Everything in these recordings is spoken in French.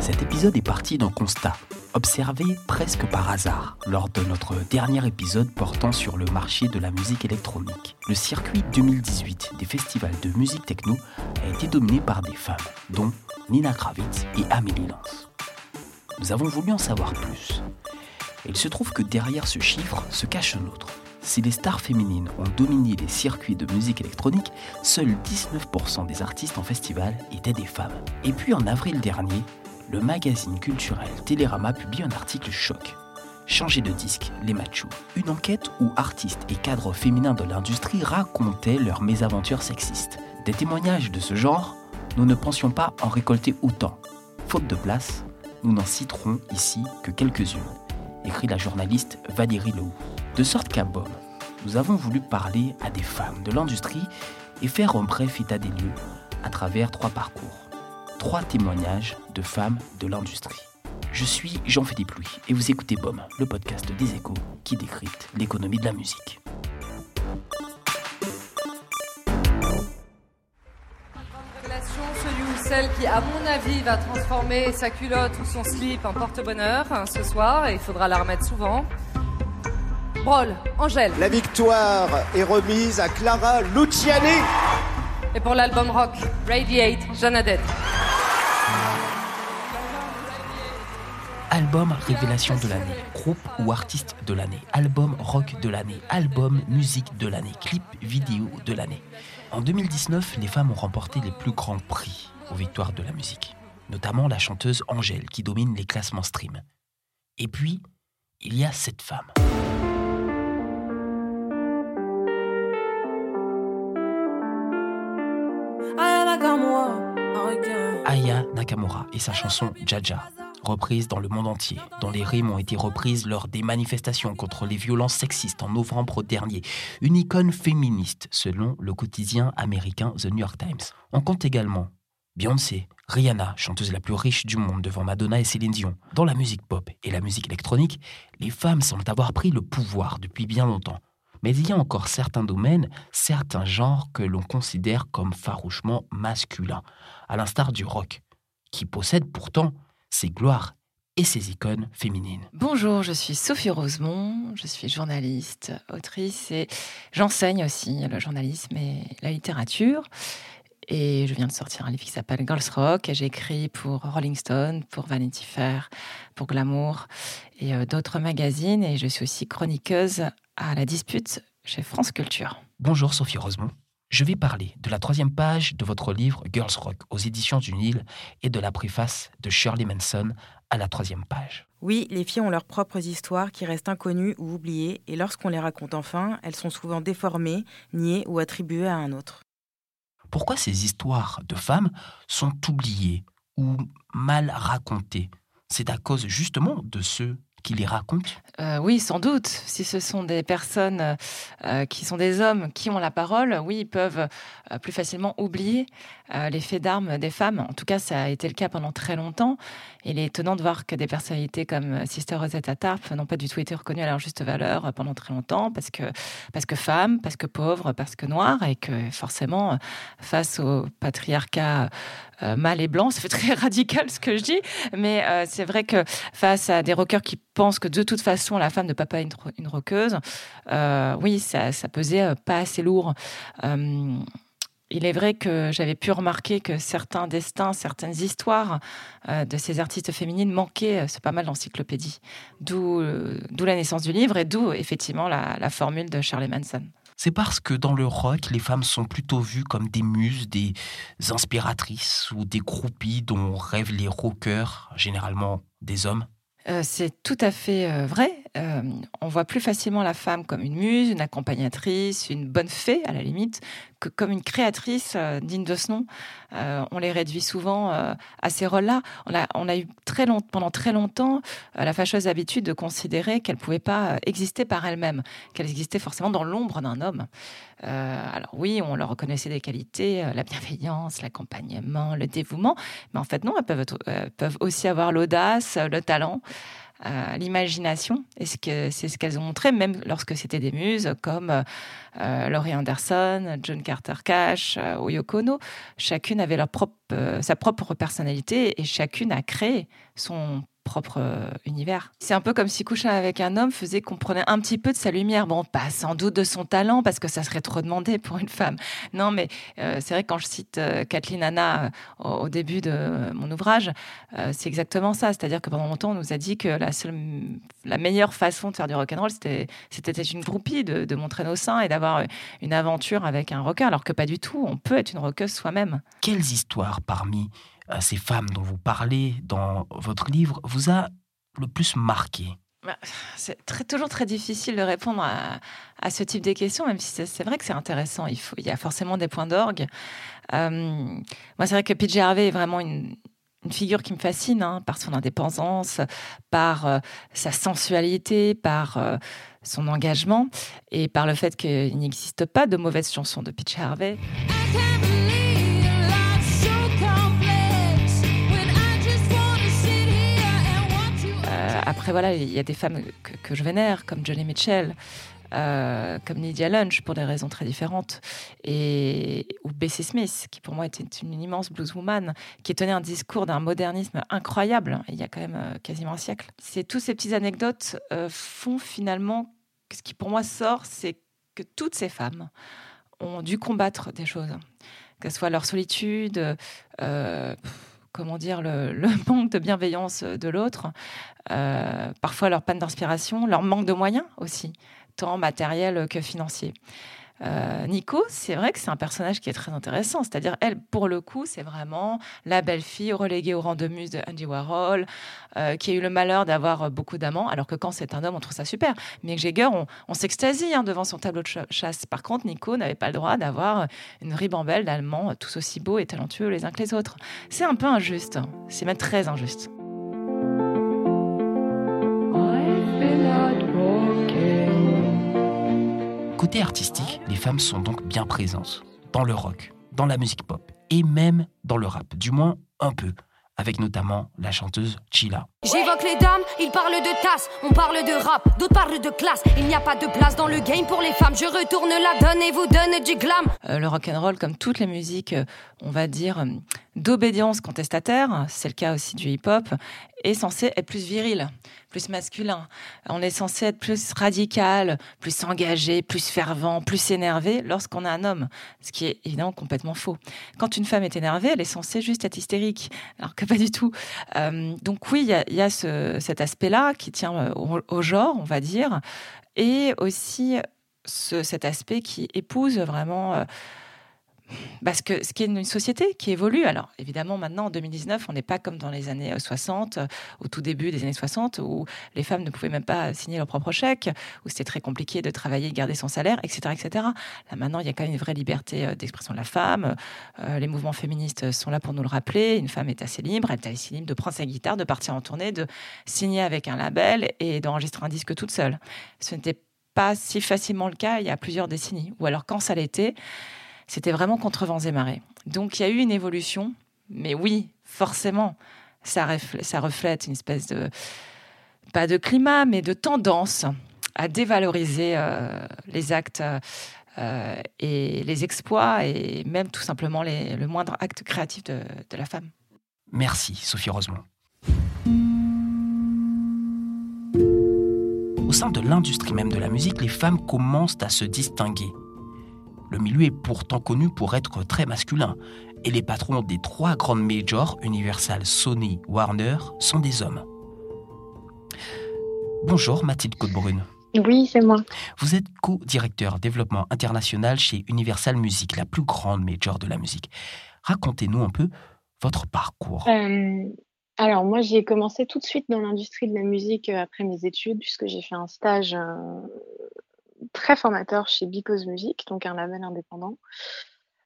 Cet épisode est parti d'un constat, observé presque par hasard lors de notre dernier épisode portant sur le marché de la musique électronique. Le circuit 2018 des festivals de musique techno a été dominé par des femmes, dont Nina Kravitz et Amélie Lance. Nous avons voulu en savoir plus. Il se trouve que derrière ce chiffre se cache un autre. Si les stars féminines ont dominé les circuits de musique électronique, seuls 19% des artistes en festival étaient des femmes. Et puis en avril dernier, le magazine culturel Télérama publie un article choc. Changer de disque, les machos. Une enquête où artistes et cadres féminins de l'industrie racontaient leurs mésaventures sexistes. Des témoignages de ce genre, nous ne pensions pas en récolter autant. Faute de place, nous n'en citerons ici que quelques-unes, écrit la journaliste Valérie Lehoux. De sorte qu'à BOM, nous avons voulu parler à des femmes de l'industrie et faire un bref état des lieux à travers trois parcours, trois témoignages de femmes de l'industrie. Je suis Jean-Philippe Louis et vous écoutez BOM, le podcast des échos qui décrypte l'économie de la musique. Celle qui, à mon avis, va transformer sa culotte ou son slip en porte-bonheur hein, ce soir, et il faudra la souvent. Brol, Angèle. La victoire est remise à Clara Luciani. Et pour l'album rock, Radiate, Jeannadette. Album révélation de l'année, groupe ou artiste de l'année, album rock de l'année, album musique de l'année, clip vidéo de l'année. En 2019, les femmes ont remporté les plus grands prix aux victoires de la musique, notamment la chanteuse Angèle qui domine les classements stream. Et puis, il y a cette femme. Aya Nakamura et sa chanson Jaja, reprise dans le monde entier, dont les rimes ont été reprises lors des manifestations contre les violences sexistes en novembre dernier. Une icône féministe, selon le quotidien américain The New York Times. On compte également Beyoncé, Rihanna, chanteuse la plus riche du monde devant Madonna et Céline Dion. Dans la musique pop et la musique électronique, les femmes semblent avoir pris le pouvoir depuis bien longtemps. Mais il y a encore certains domaines, certains genres que l'on considère comme farouchement masculins, à l'instar du rock, qui possède pourtant ses gloires et ses icônes féminines. Bonjour, je suis Sophie Rosemont, je suis journaliste, autrice et j'enseigne aussi le journalisme et la littérature. Et je viens de sortir un livre qui s'appelle Girls Rock j'ai écrit pour Rolling Stone, pour Vanity Fair, pour Glamour et euh, d'autres magazines. Et je suis aussi chroniqueuse à la dispute chez France Culture. Bonjour Sophie Rosemont. Je vais parler de la troisième page de votre livre Girls Rock aux éditions du Nil et de la préface de Shirley Manson à la troisième page. Oui, les filles ont leurs propres histoires qui restent inconnues ou oubliées, et lorsqu'on les raconte enfin, elles sont souvent déformées, niées ou attribuées à un autre. Pourquoi ces histoires de femmes sont oubliées ou mal racontées? C'est à cause justement de ceux les racontent Euh, oui, sans doute. Si ce sont des personnes euh, qui sont des hommes qui ont la parole, oui, ils peuvent euh, plus facilement oublier euh, les faits d'armes des femmes. En tout cas, ça a été le cas pendant très longtemps. Il est étonnant de voir que des personnalités comme euh, Sister Rosetta Tarp n'ont pas du tout été reconnues à leur juste valeur euh, pendant très longtemps, parce que, parce que femmes, parce que pauvres, parce que noires, et que forcément, euh, face au patriarcat mâle et blanc, fait très radical ce que je dis, mais c'est vrai que face à des rockers qui pensent que de toute façon la femme ne peut pas être une, une rockeuse, oui, ça, ça pesait pas assez lourd. Il est vrai que j'avais pu remarquer que certains destins, certaines histoires euh, de ces artistes féminines manquaient, euh, c'est pas mal l'encyclopédie. D'où euh, d'où la naissance du livre et d'où effectivement la, la formule de Charlie Manson. C'est parce que dans le rock, les femmes sont plutôt vues comme des muses, des inspiratrices ou des groupies dont rêvent les rockers, généralement des hommes? Euh, c'est tout à fait vrai. Euh, on voit plus facilement la femme comme une muse, une accompagnatrice, une bonne fée à la limite, que comme une créatrice euh, digne de ce nom. Euh, on les réduit souvent à ces rôles-là. On a, eu très pendant très longtemps la fâcheuse habitude de considérer qu'elle ne pouvait pas exister par elle-même, qu'elle existait forcément dans l'ombre d'un homme. alors oui, on leur reconnaissait des qualités, la bienveillance, l'accompagnement, le dévouement, mais en fait non, elles peuvent aussi avoir l'audace, le talent l'imagination. Et c'est ce qu'elles ont montré, même lorsque c'était des muses comme euh, Laurie Anderson, John Carter Cash euh, ou. Chacune avait leur propre, euh, sa propre personnalité et chacune a créé son propre euh, univers. C'est un peu comme si coucher avec un homme faisait qu'on prenait un petit peu de sa lumière. Bon, pas sans doute de son talent, parce que ça serait trop demandé pour une femme. Non, mais euh, c'est vrai quand je cite euh, Kathleen Anna au, début de mon ouvrage, c'est exactement ça. C'est-à-dire que pendant longtemps, on nous a dit que la, seule, la meilleure façon de faire du rock'n'roll, c'était, c'était une groupie, de, de montrer nos seins et d'avoir une aventure avec un rocker, alors que pas du tout. On peut être une rockeuse soi-même. Quelles histoires parmi ces femmes dont vous parlez dans votre livre vous a le plus marqué bah, c'est très, toujours très difficile de répondre à, ce type de questions, même si c'est vrai que c'est intéressant. Il, faut, il y a forcément des points d'orgue. Euh, moi, c'est vrai que PJ Harvey est vraiment une, figure qui me fascine hein, par son indépendance, par euh, sa sensualité, par euh, son engagement et par le fait qu'il n'existe pas de mauvaises chansons de PJ Harvey. Après, voilà, il y a des femmes que, je vénère, comme Johnny Mitchell, euh, comme Lydia Lunch, pour des raisons très différentes, et, ou Bessie Smith, qui pour moi était une, immense blueswoman, qui tenait un discours d'un modernisme incroyable, il y a quand même euh, quasiment un siècle. C'est tous ces petites anecdotes euh, font finalement, ce qui pour moi sort, c'est que toutes ces femmes ont dû combattre des choses, que ce soit leur solitude, comment dire, le, manque de bienveillance de l'autre, euh, parfois leur panne d'inspiration, leur manque de moyens aussi, tant matériels que financiers. Euh, Nico, c'est vrai que c'est un personnage qui est très intéressant. C'est-à-dire, elle, pour le coup, c'est vraiment la belle-fille reléguée au rang de muse de Andy Warhol, euh, qui a eu le malheur d'avoir beaucoup d'amants, alors que quand c'est un homme, on trouve ça super. Mick Jagger, on, s'extasie hein, devant son tableau de chasse. Par contre, Nico n'avait pas le droit d'avoir une ribambelle d'Allemands tous aussi beaux et talentueux les uns que les autres. C'est un peu injuste. C'est même très injuste. Côté artistique, les femmes sont donc bien présentes dans le rock, dans la musique pop et même dans le rap, du moins un peu, avec notamment la chanteuse Chila. J'évoque les dames, ils parlent de tasse, on parle de rap, d'autres parlent de classe. Il n'y a pas de place dans le game pour les femmes. Je retourne la donne et vous donne du glam. Euh, le rock and roll, comme toutes les musiques, euh, on va dire euh, d'obédience contestataire, c'est le cas aussi du hip-hop, est censé être plus viril plus masculin. On est censé être plus radical, plus engagé, plus fervent, plus énervé lorsqu'on a un homme, ce qui est évidemment complètement faux. Quand une femme est énervée, elle est censée juste être hystérique, alors que pas du tout. Euh, donc oui, il y a, cet aspect-là qui tient euh, au, genre, on va dire, et aussi cet aspect qui épouse vraiment... Parce que ce qui est une société qui évolue. Alors, évidemment, maintenant, en 2019, on n'est pas comme dans les années 60, euh, euh, au tout début des années 60, où les femmes ne pouvaient même pas signer leur propre chèque, où c'était très compliqué de travailler, garder son salaire, etc., etc. Là, maintenant, il y a quand même une vraie liberté euh, d'expression de la femme. les mouvements féministes sont là pour nous le rappeler. Une femme est assez libre, elle est assez libre de prendre sa guitare, de partir en tournée, de signer avec un label et d'enregistrer un disque toute seule. Ce n'était pas si facilement le cas il y a plusieurs décennies. Ou alors, quand ça l'était, c'était vraiment contre vents et marées. Donc il y a eu une évolution, mais oui, forcément, ça, reflète, une espèce de, pas de climat, mais de tendance à dévaloriser euh, les actes euh, et les exploits et même tout simplement le moindre acte créatif de, de la femme. Merci, Sophie Rosemont. Au sein de l'industrie même de la musique, les femmes commencent à se distinguer le milieu est pourtant connu pour être très masculin, et les patrons des trois grandes majors, Universal, Sony, Warner, sont des hommes. Bonjour Mathilde Côte-Brune. Oui, c'est moi. Vous êtes co-directeur développement international chez Universal Music, la plus grande major de la musique. Racontez-nous un peu votre parcours. Euh, Alors moi, j'ai commencé tout de suite dans l'industrie de la musique après mes études, puisque j'ai fait un stage très formateur chez Because Music, donc un label indépendant.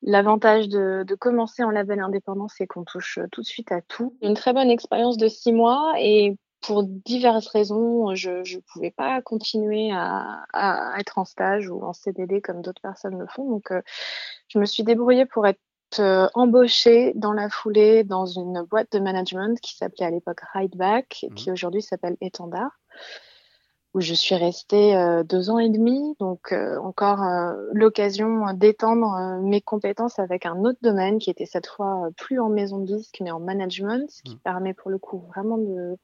L'avantage de, commencer en label indépendant, c'est qu'on touche tout de suite à tout. Une très bonne expérience de six mois et pour diverses raisons, je ne pouvais pas continuer à, être en stage ou en CDD comme d'autres personnes le font. Donc, euh, je me suis débrouillée pour être euh, embauchée dans la foulée dans une boîte de management qui s'appelait à l'époque Rideback, et qui mmh. aujourd'hui s'appelle Étendard où je suis restée euh, deux ans et demi, donc euh, encore euh, l'occasion d'étendre mes compétences avec un autre domaine qui était cette fois plus en maison de disque mais en management, ce qui mmh. permet pour le coup vraiment de,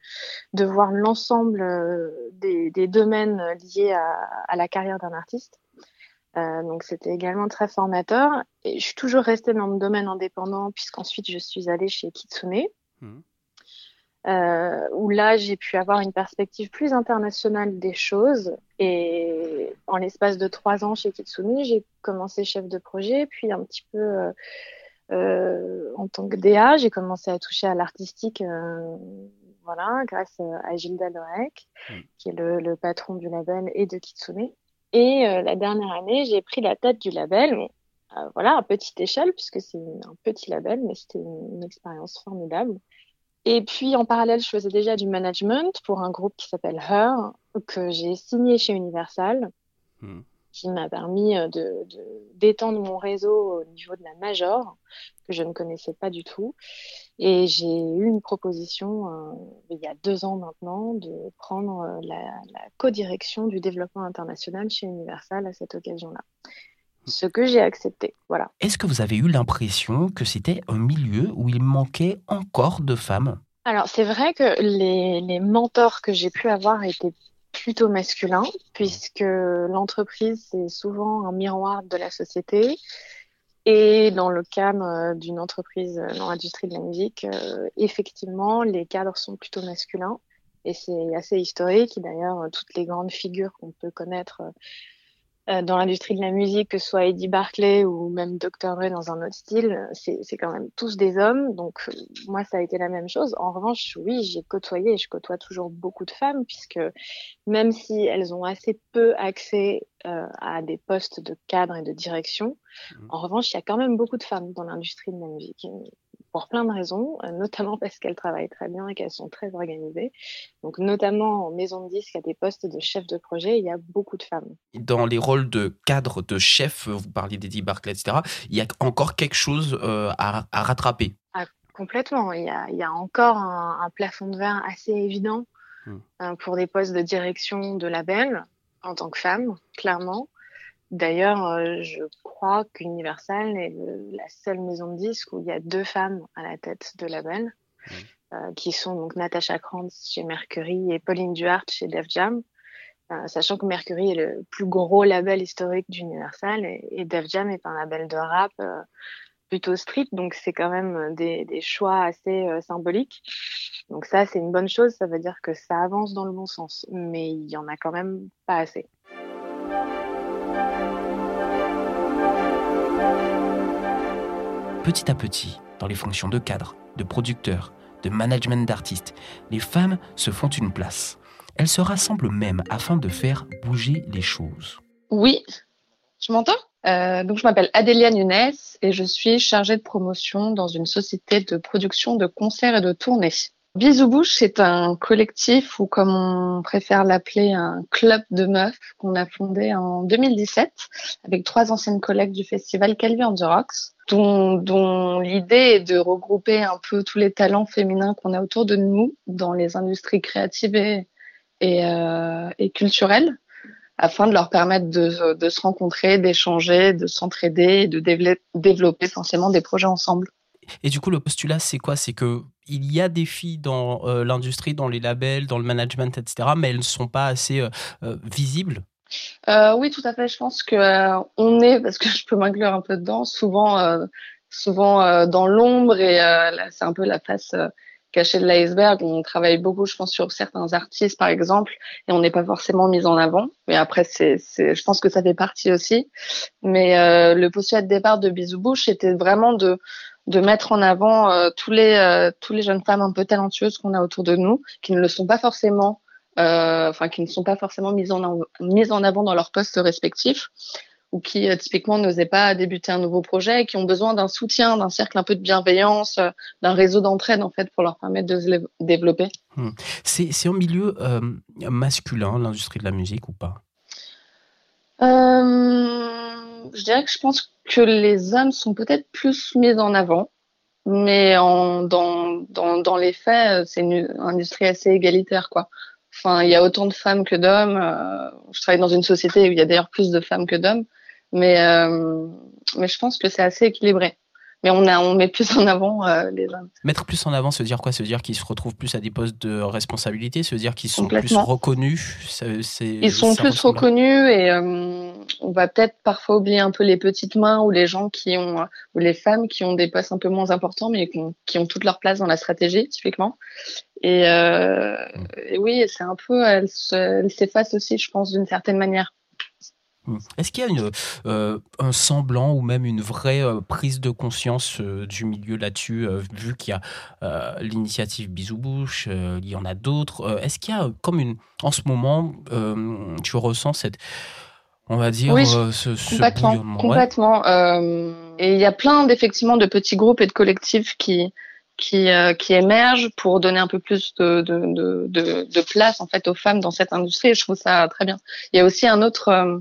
de voir l'ensemble des, des, domaines liés à, à la carrière d'un artiste. donc c'était également très formateur et je suis toujours restée dans le domaine indépendant puisqu'ensuite je suis allée chez Kitsune. Mmh euh, où là j'ai pu avoir une perspective plus internationale des choses. Et en l'espace de trois ans chez Kitsune, j'ai commencé chef de projet, puis un petit peu euh, euh en tant que DA, j'ai commencé à toucher à l'artistique. Voilà, grâce à Gilda Lorek, mm. qui est le, le, patron du label et de Kitsune. Et la dernière année, j'ai pris la tête du label. voilà, à petite échelle, puisque c'est un petit label, mais c'était une, une expérience formidable. Et puis en parallèle, je faisais déjà du management pour un groupe qui s'appelle Her, que j'ai signé chez Universal, hmm. qui m'a permis euh, de, d'étendre mon réseau au niveau de la major, que je ne connaissais pas du tout. Et j'ai eu une proposition euh, il y a deux ans maintenant de prendre euh, la, la co-direction du développement international chez Universal à cette occasion-là ce que j'ai accepté. Voilà. Est-ce que vous avez eu l'impression que c'était un milieu où il manquait encore de femmes? Alors, c'est vrai que les, les mentors que j'ai pu avoir étaient plutôt masculins, puisque l'entreprise, c'est souvent un miroir de la société. Et dans le cadre euh, d'une entreprise dans l'industrie de la musique, euh, effectivement, les cadres sont plutôt masculins. Et c'est assez historique. D'ailleurs, toutes les grandes figures qu'on peut connaître euh, dans l'industrie de la musique, que ce soit Eddie Barclay ou même Dr. Dre dans un autre style, c'est quand même tous des hommes. Donc euh, moi, ça a été la même chose. En revanche, oui, j'ai côtoyé et je côtoie toujours beaucoup de femmes, puisque même si elles ont assez peu accès euh, à des postes de cadre et de direction, mmh. en revanche, il y a quand même beaucoup de femmes dans l'industrie de la musique pour plein de raisons, euh, notamment parce qu'elles travaillent très bien et qu'elles sont très organisées. Donc, notamment en maison de disque, à des postes de chef de projet, il y a beaucoup de femmes. Dans les rôles de cadre, de chef, vous parliez d'Eddie Barclay, etc., il y a encore quelque chose euh, à, rattraper. Ah, complètement. Il y, a, il y a encore un, plafond de verre assez évident hmm. euh, pour des postes de direction de label en tant que femme, clairement. D'ailleurs, euh, je crois qu'Universal est la seule maison de disques où il y a deux femmes à la tête de label, mmh. euh, qui sont donc Natasha Krantz chez Mercury et Pauline Duhart chez Def Jam. Euh, sachant que Mercury est le plus gros label historique d'Universal et, et, Def Jam est un label de rap plutôt street, donc c'est quand même des, des choix assez symboliques. Donc ça, c'est une bonne chose, ça veut dire que ça avance dans le bon sens, mais il y en a quand même pas assez. Petit à petit, dans les fonctions de cadre, de producteur, de management d'artistes, les femmes se font une place. Elles se rassemblent même afin de faire bouger les choses. Oui, tu m'entends? Euh, Donc je m'appelle Adélia Nunes et je suis chargée de promotion dans une société de production de concerts et de tournées. Bisous Bouche, c'est un collectif ou comme on préfère l'appeler un club de meufs qu'on a fondé en 2017 avec trois anciennes collègues du festival Calvi on dont, l'idée est de regrouper un peu tous les talents féminins qu'on a autour de nous dans les industries créatives et, euh, culturelles afin de leur permettre de, de se rencontrer, d'échanger, de s'entraider et de développer forcément des projets ensemble. Et du coup, le postulat, c'est quoi? C'est que il y a des filles dans euh, l'industrie, dans les labels, dans le management, etc., mais elles ne sont pas assez euh, euh, visibles? Oui, tout à fait. Je pense que on est, parce que je peux m'inclure un peu dedans, souvent, souvent dans l'ombre et c'est un peu la face cachée de l'iceberg. On travaille beaucoup, je pense, sur certains artistes, par exemple, et on n'est pas forcément mis en avant. Mais après, c'est, je pense que ça fait partie aussi. Mais le postulat de départ de Bisou Bouche était vraiment de de mettre en avant euh, tous les euh, tous les jeunes femmes un peu talentueuses qu'on a autour de nous, qui ne le sont pas forcément, euh, enfin qui ne sont pas forcément mises en mises en avant dans leurs postes respectifs ou qui typiquement n'osaient pas débuter un nouveau projet et qui ont besoin d'un soutien, d'un cercle un peu de bienveillance, d'un réseau d'entraide en fait pour leur permettre de se développer. Hmm. C'est c'est un milieu masculin l'industrie de la musique ou pas? Je dirais que je pense que les hommes sont peut-être plus mis en avant, mais en, dans, dans, dans les faits, c'est une industrie assez égalitaire, quoi. Enfin, il y a autant de femmes que d'hommes. Euh, je travaille dans une société où il y a d'ailleurs plus de femmes que d'hommes, mais, euh, mais je pense que c'est assez équilibré mais on, a, on met plus en avant euh, les hommes. Mettre plus en avant, se dire quoi? Se dire qu'ils se retrouvent plus à des postes de responsabilité? Se dire qu'ils sont plus reconnus? Ils sont plus reconnus et euh, on va peut-être parfois oublier un peu les petites mains ou les gens qui ont, ou les femmes qui ont des postes un peu moins importants mais qui ont, qui ont toute leur place dans la stratégie, typiquement. Et, euh, mm. et oui, c'est un peu, elle s'efface aussi, je pense, d'une certaine manière. Hmm. Est-ce qu'il y a une, euh, un semblant ou même une vraie euh, prise de conscience euh, du milieu là-dessus, vu qu'il y a l'initiative Bisou Bouche, il y en a d'autres Est-ce qu'il y a comme une. En ce moment, tu ressens cette. On va dire ce, ce, complètement. complètement. et il y a plein d'effectivement de petits groupes et de collectifs qui, qui, qui émergent pour donner un peu plus de, de, de, de, place en fait aux femmes dans cette industrie. Et je trouve ça très bien. Il y a aussi un autre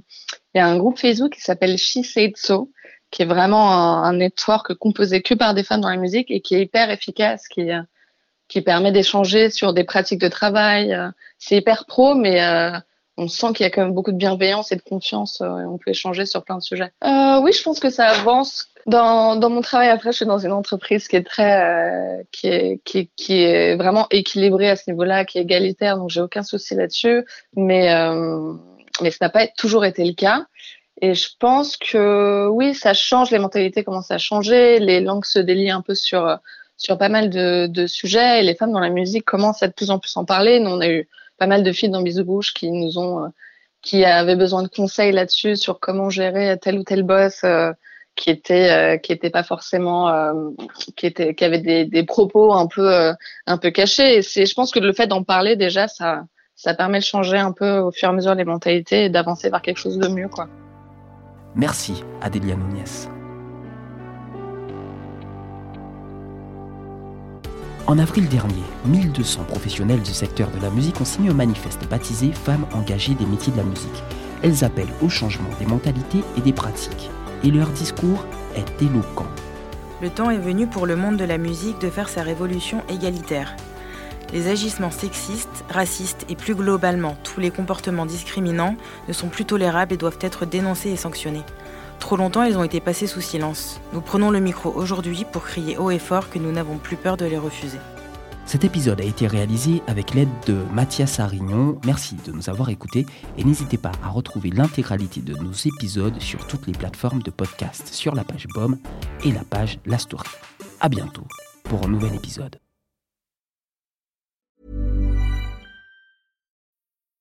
il y a un groupe Facebook qui s'appelle So, qui est vraiment un, network composé que par des femmes dans la musique et qui est hyper efficace, qui, qui permet d'échanger sur des pratiques de travail. C'est hyper pro, mais euh, on sent qu'il y a quand même beaucoup de bienveillance et de confiance euh, et on peut échanger sur plein de sujets. Euh, oui, je pense que ça avance. Dans, mon travail après, je suis dans une entreprise qui est très, euh, qui, est, qui, vraiment équilibrée à ce niveau-là, qui est égalitaire, donc j'ai aucun souci là-dessus. Mais mais ça n'a pas toujours été le cas. Et je pense que oui, ça change, les mentalités commencent à changer, les langues se délient un peu sur sur pas mal de, de sujets et les femmes dans la musique commencent à de plus en plus en parler. Nous, on a eu pas mal de filles dans Bisous Bouche qui nous ont qui avaient besoin de conseils là-dessus sur comment gérer tel ou tel boss euh, qui était euh, qui était pas forcément euh, qui était qui avait des, des propos un peu un peu cachés et c'est je pense que le fait d'en parler déjà ça ça permet de changer un peu au fur et à mesure les mentalités et d'avancer vers quelque chose de mieux. Quoi. Merci Adélia Nunez. En avril dernier, 1200 professionnels du secteur de la musique ont signé un manifeste baptisé Femmes engagées des métiers de la musique. Elles appellent au changement des mentalités et des pratiques. Et leur discours est éloquent. Le temps est venu pour le monde de la musique de faire sa révolution égalitaire. Les agissements sexistes, racistes et plus globalement tous les comportements discriminants ne sont plus tolérables et doivent être dénoncés et sanctionnés. Trop longtemps, ils ont été passés sous silence. Nous prenons le micro aujourd'hui pour crier haut et fort que nous n'avons plus peur de les refuser. Cet épisode a été réalisé avec l'aide de Mathias Arignon. Merci de nous avoir écoutés et n'hésitez pas à retrouver l'intégralité de nos épisodes sur toutes les plateformes de podcast sur la page BOM et la page La Story. À bientôt pour un nouvel épisode.